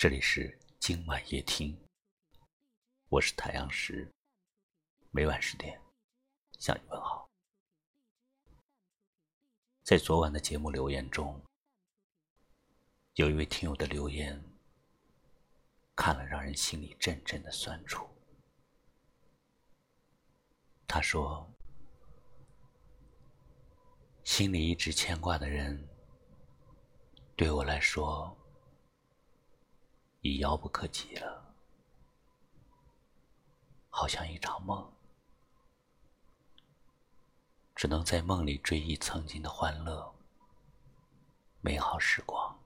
这里是今晚夜听，我是太阳石，每晚十点向你问好。在昨晚的节目留言中，有一位听友的留言，看了让人心里阵阵的酸楚。他说：“心里一直牵挂的人，对我来说。”已遥不可及了，好像一场梦，只能在梦里追忆曾经的欢乐、美好时光。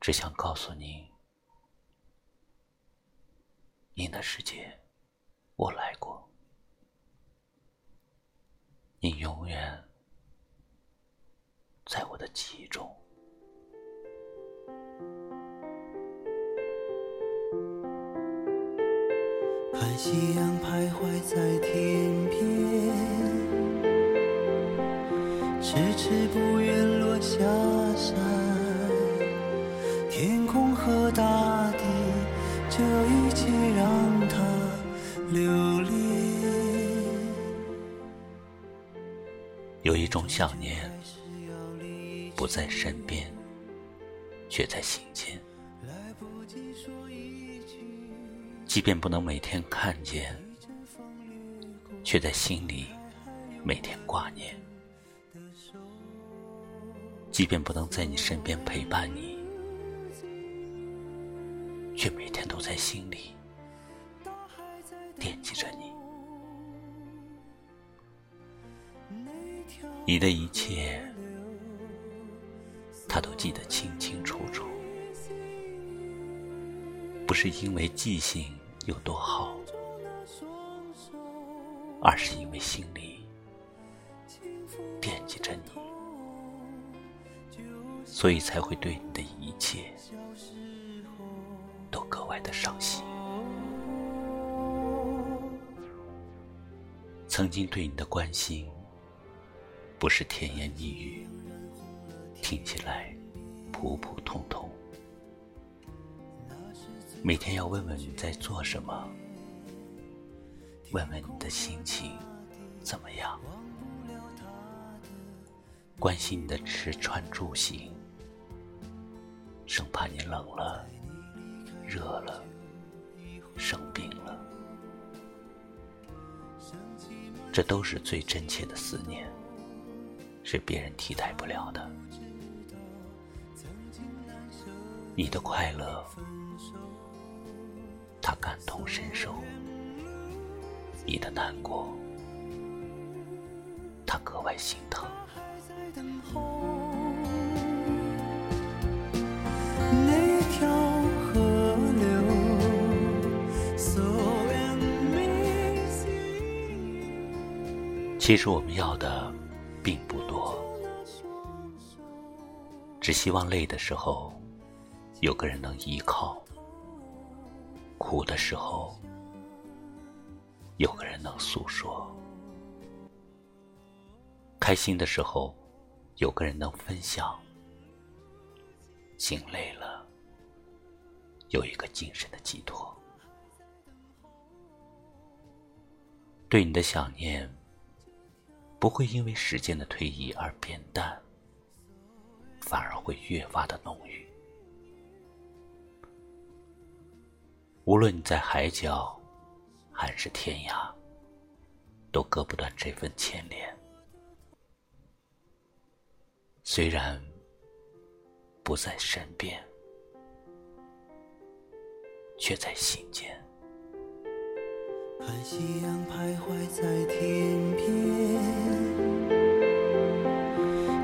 只想告诉您，您的世界我来过，你永远在我的记忆中。看夕阳徘徊在天边，迟迟不愿落下山。天空和大地，这一切让它留恋。有一种想念，不在身边，却在心间。即便不能每天看见，却在心里每天挂念；即便不能在你身边陪伴你，却每天都在心里惦记着你。你的一切，他都记得清清楚楚，不是因为记性。有多好，而是因为心里惦记着你，所以才会对你的一切都格外的伤心。曾经对你的关心，不是甜言蜜语，听起来普普通通。每天要问问你在做什么，问问你的心情怎么样，关心你的吃穿住行，生怕你冷了、热了、生病了，这都是最真切的思念，是别人替代不了的。你的快乐。他感同身受，你的难过，他格外心疼。其实我们要的并不多，只希望累的时候有个人能依靠。苦的时候，有个人能诉说；开心的时候，有个人能分享；心累了，有一个精神的寄托。对你的想念，不会因为时间的推移而变淡，反而会越发的浓郁。无论你在海角，还是天涯，都割不断这份牵连。虽然不在身边，却在心间。看夕阳徘徊在天边，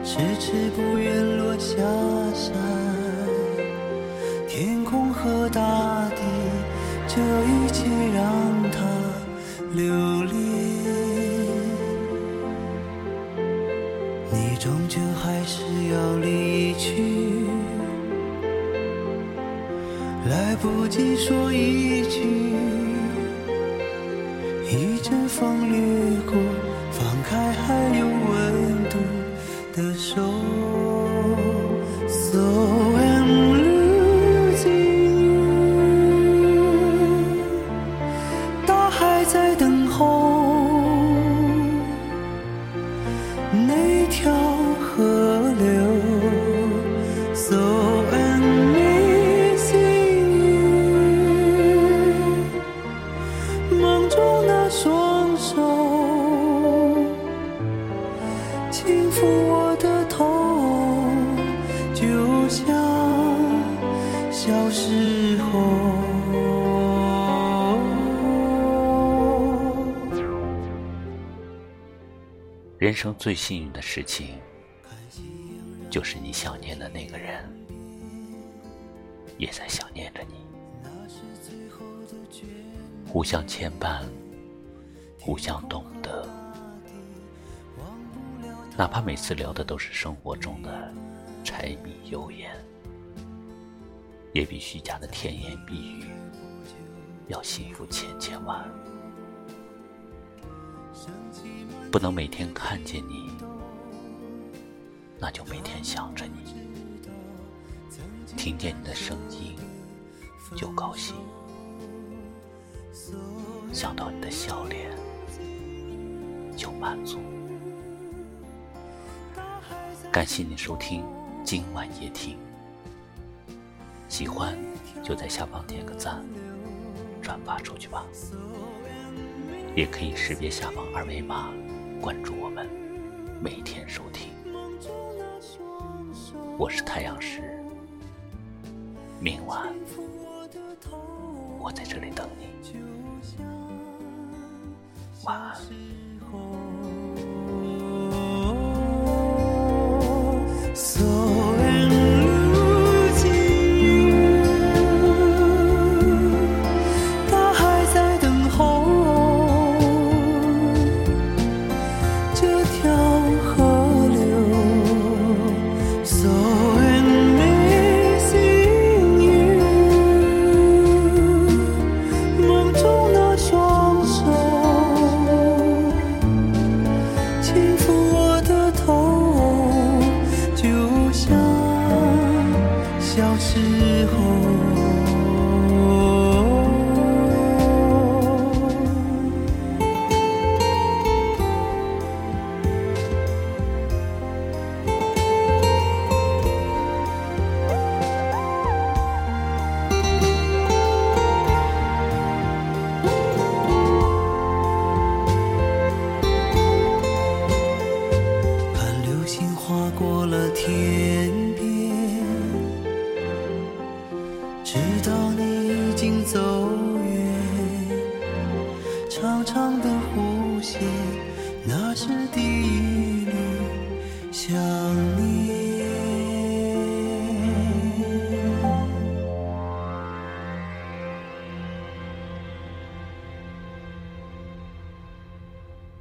迟迟不愿落下山。天空和大地。这一切让它留恋，你终究还是要离去，来不及说一句，一阵风掠过，放开还有温度的手。小时候。人生最幸运的事情，就是你想念的那个人，也在想念着你，互相牵绊，互相懂得。哪怕每次聊的都是生活中的柴米油盐，也比虚假的甜言蜜语要幸福千千万。不能每天看见你，那就每天想着你；听见你的声音就高兴，想到你的笑脸就满足。感谢你收听今晚夜听，喜欢就在下方点个赞，转发出去吧。也可以识别下方二维码关注我们，每天收听。我是太阳石，明晚我在这里等你，晚安。是第一缕香。